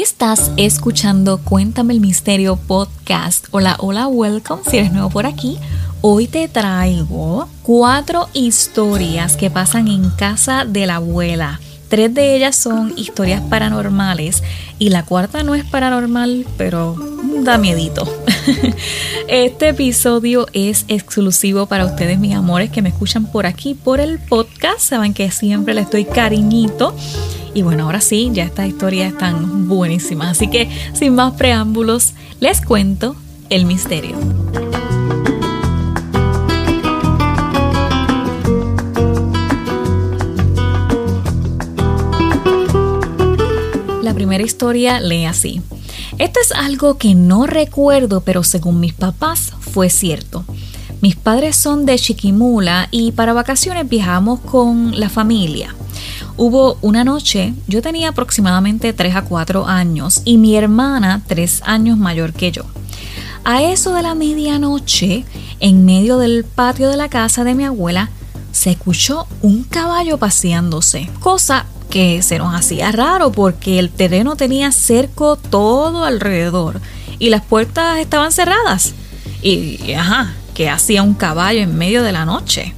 Estás escuchando Cuéntame el Misterio Podcast. Hola, hola, welcome si eres nuevo por aquí. Hoy te traigo cuatro historias que pasan en casa de la abuela. Tres de ellas son historias paranormales y la cuarta no es paranormal, pero da miedito. Este episodio es exclusivo para ustedes, mis amores, que me escuchan por aquí, por el podcast. Saben que siempre les doy cariñito. Y bueno, ahora sí, ya estas historias están buenísimas. Así que, sin más preámbulos, les cuento el misterio. La primera historia lee así. Esto es algo que no recuerdo, pero según mis papás fue cierto. Mis padres son de Chiquimula y para vacaciones viajamos con la familia. Hubo una noche, yo tenía aproximadamente 3 a 4 años y mi hermana 3 años mayor que yo. A eso de la medianoche, en medio del patio de la casa de mi abuela, se escuchó un caballo paseándose, cosa que se nos hacía raro porque el terreno tenía cerco todo alrededor y las puertas estaban cerradas. Y, ajá, que hacía un caballo en medio de la noche.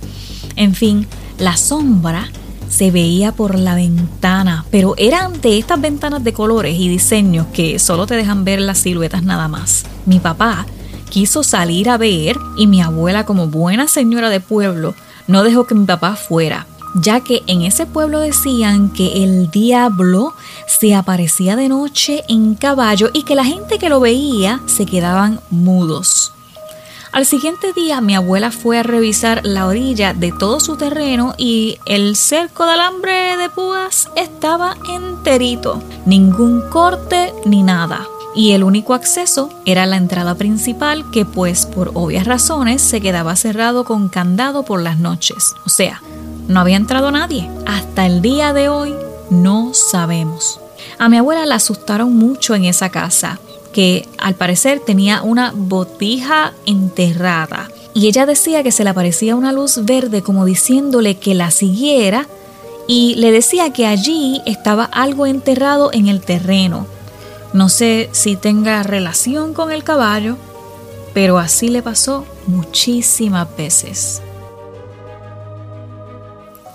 En fin, la sombra se veía por la ventana, pero eran de estas ventanas de colores y diseños que solo te dejan ver las siluetas nada más. Mi papá quiso salir a ver y mi abuela como buena señora de pueblo no dejó que mi papá fuera ya que en ese pueblo decían que el diablo se aparecía de noche en caballo y que la gente que lo veía se quedaban mudos. Al siguiente día mi abuela fue a revisar la orilla de todo su terreno y el cerco de alambre de púas estaba enterito, ningún corte ni nada. Y el único acceso era la entrada principal que pues por obvias razones se quedaba cerrado con candado por las noches. O sea, no había entrado nadie. Hasta el día de hoy no sabemos. A mi abuela la asustaron mucho en esa casa, que al parecer tenía una botija enterrada. Y ella decía que se le aparecía una luz verde como diciéndole que la siguiera y le decía que allí estaba algo enterrado en el terreno. No sé si tenga relación con el caballo, pero así le pasó muchísimas veces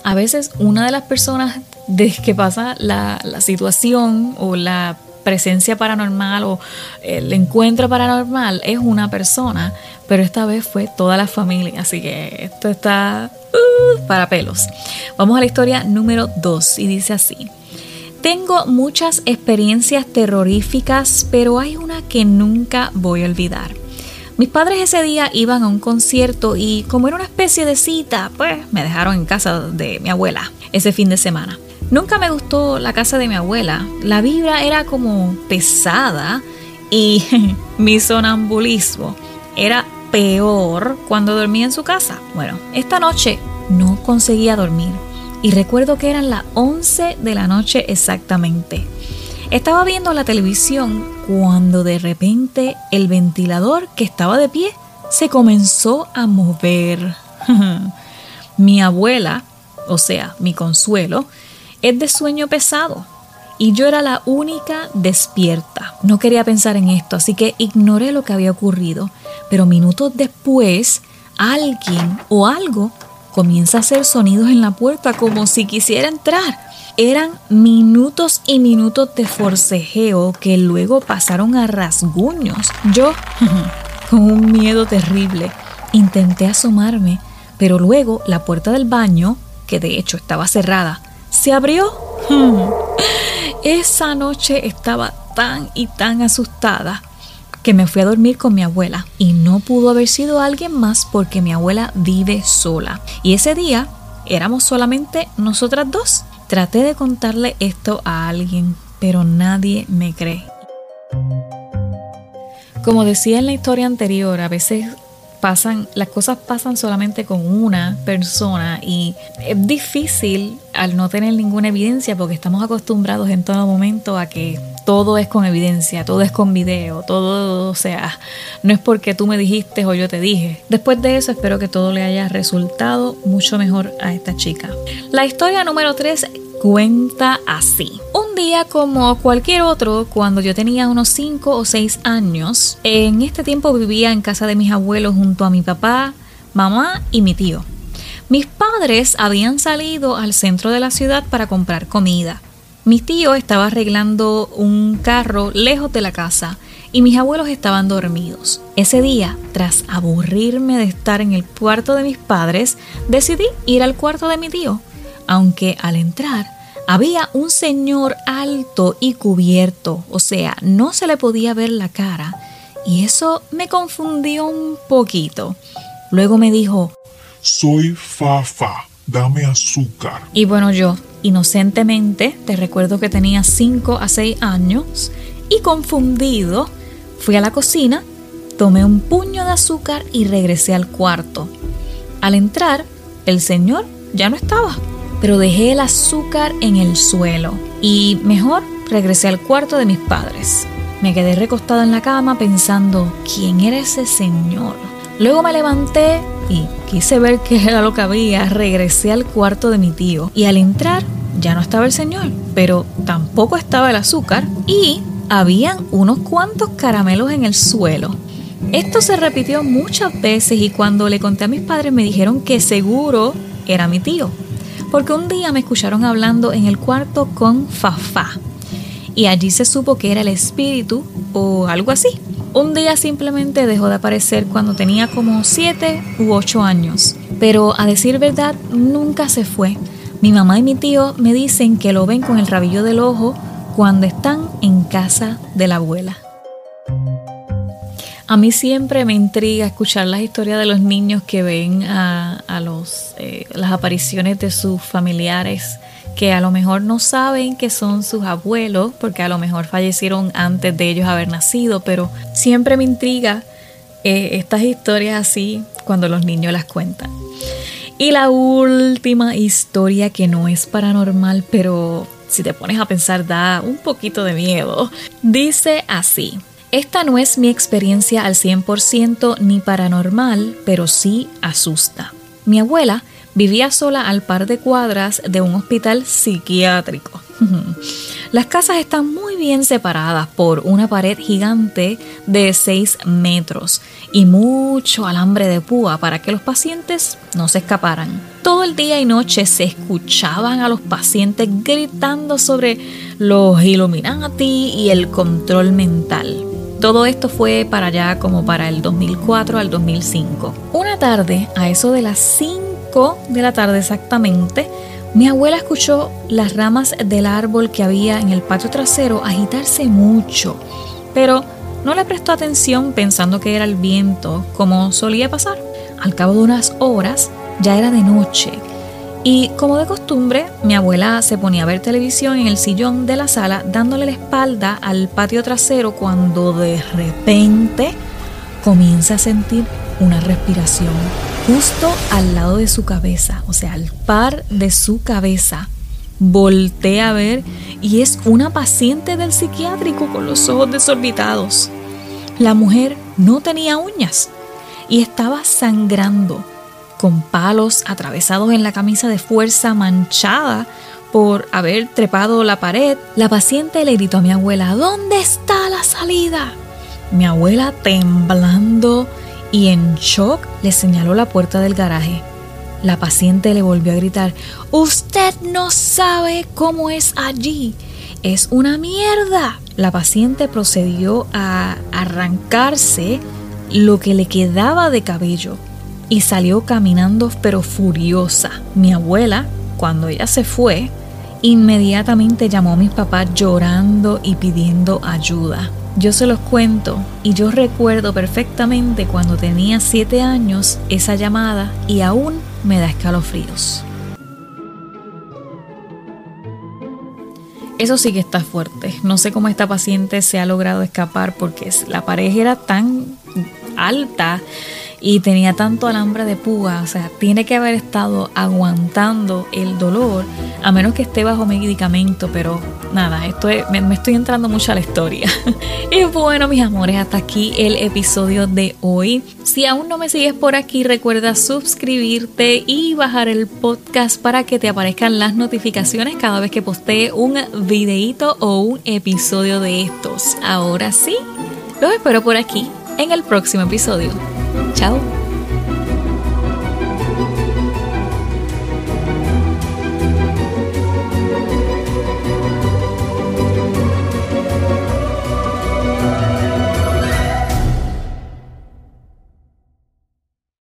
a veces una de las personas de que pasa la, situación o la presencia paranormal o el encuentro paranormal es una persona, pero esta vez fue toda la familia, así que esto está uh, para pelos. Vamos a la historia número 2 y dice así. Tengo muchas experiencias terroríficas, pero hay una que nunca voy a olvidar. Mis padres ese día iban a un concierto y como era una especie de cita, pues me dejaron en casa de mi abuela ese fin de semana. Nunca me gustó la casa de mi abuela. La vibra era como pesada y mi sonambulismo era peor cuando dormía en su casa. Bueno, esta noche no conseguía dormir y recuerdo que eran las 11 de la noche exactamente. Estaba viendo la televisión cuando de repente el ventilador que estaba de pie se comenzó a mover. mi abuela, o sea, mi consuelo, es de sueño pesado y yo era la única despierta. No quería pensar en esto, así que ignoré lo que había ocurrido, pero minutos después alguien o algo comienza a hacer sonidos en la puerta como si quisiera entrar. Eran minutos y minutos de forcejeo que luego pasaron a rasguños. Yo, con un miedo terrible, intenté asomarme, pero luego la puerta del baño, que de hecho estaba cerrada, se abrió. Esa noche estaba tan y tan asustada que me fui a dormir con mi abuela y no pudo haber sido alguien más porque mi abuela vive sola. Y ese día éramos solamente nosotras dos. Traté de contarle esto a alguien, pero nadie me cree. Como decía en la historia anterior, a veces pasan, las cosas pasan solamente con una persona y es difícil al no tener ninguna evidencia porque estamos acostumbrados en todo momento a que todo es con evidencia, todo es con video, todo, o sea, no es porque tú me dijiste o yo te dije. Después de eso espero que todo le haya resultado mucho mejor a esta chica. La historia número 3 cuenta así. Un día como cualquier otro, cuando yo tenía unos 5 o 6 años, en este tiempo vivía en casa de mis abuelos junto a mi papá, mamá y mi tío. Mis padres habían salido al centro de la ciudad para comprar comida. Mi tío estaba arreglando un carro lejos de la casa y mis abuelos estaban dormidos. Ese día, tras aburrirme de estar en el cuarto de mis padres, decidí ir al cuarto de mi tío, aunque al entrar había un señor alto y cubierto, o sea, no se le podía ver la cara, y eso me confundió un poquito. Luego me dijo, Soy Fafa, dame azúcar. Y bueno, yo, inocentemente, te recuerdo que tenía 5 a 6 años, y confundido, Fui a la cocina, tomé un puño de azúcar y regresé al cuarto. Al entrar, el señor ya no estaba, pero dejé el azúcar en el suelo y mejor regresé al cuarto de mis padres. Me quedé recostado en la cama pensando, ¿quién era ese señor? Luego me levanté y quise ver qué era lo que había. Regresé al cuarto de mi tío y al entrar ya no estaba el señor, pero tampoco estaba el azúcar y habían unos cuantos caramelos en el suelo. Esto se repitió muchas veces y cuando le conté a mis padres me dijeron que seguro era mi tío, porque un día me escucharon hablando en el cuarto con Fafá y allí se supo que era el espíritu o algo así. Un día simplemente dejó de aparecer cuando tenía como 7 u 8 años, pero a decir verdad nunca se fue. Mi mamá y mi tío me dicen que lo ven con el rabillo del ojo cuando están en casa de la abuela. A mí siempre me intriga escuchar las historias de los niños que ven a, eh, las apariciones de sus familiares que a lo mejor no saben que son sus abuelos, porque a lo mejor fallecieron antes de ellos haber nacido, pero siempre me intriga eh, estas historias así cuando los niños las cuentan. Y la última historia que no es paranormal, pero si te pones a pensar da un poquito de miedo. Dice así. Esta no es mi experiencia al 100% ni paranormal, pero sí asusta. Mi abuela vivía sola al par de cuadras de un hospital psiquiátrico. Las casas están muy bien separadas por una pared gigante de 6 metros y mucho alambre de púa para que los pacientes no se escaparan. Todo el día y noche se escuchaban a los pacientes gritando sobre los Illuminati y el control mental. Todo esto fue para allá como para el 2004 al 2005. Una tarde, a eso de las 5 de la tarde exactamente, mi abuela escuchó las ramas del árbol que había en el patio trasero agitarse mucho, pero no le prestó atención pensando que era el viento, como solía pasar. Al cabo de unas horas ya era de noche y como de costumbre, mi abuela se ponía a ver televisión en el sillón de la sala dándole la espalda al patio trasero cuando de repente comienza a sentir una respiración justo al lado de su cabeza, o sea, al par de su cabeza. Voltea a ver y es una paciente del psiquiátrico con los ojos desorbitados. La mujer no tenía uñas y estaba sangrando, con palos atravesados en la camisa de fuerza manchada por haber trepado la pared. La paciente le gritó a mi abuela, ¿dónde está la salida? Mi abuela temblando y en shock le señaló la puerta del garaje. La paciente le volvió a gritar, Usted no sabe cómo es allí. Es una mierda. La paciente procedió a arrancarse lo que le quedaba de cabello y salió caminando pero furiosa. Mi abuela, cuando ella se fue, inmediatamente llamó a mis papás llorando y pidiendo ayuda. Yo se los cuento y yo recuerdo perfectamente cuando tenía 7 años esa llamada y aún me da escalofríos. Eso sí que está fuerte. No sé cómo esta paciente se ha logrado escapar porque la pared era tan alta y tenía tanto alambre de púa, o sea, tiene que haber estado aguantando el dolor, a menos que esté bajo medicamento, pero nada, esto me, estoy entrando mucho a la historia. y bueno, mis amores, hasta aquí el episodio de hoy. Si aún no me sigues por aquí, recuerda suscribirte y bajar el podcast para que te aparezcan las notificaciones cada vez que postee un videíto o un episodio de estos. Ahora sí, los espero por aquí en el próximo episodio. Chao.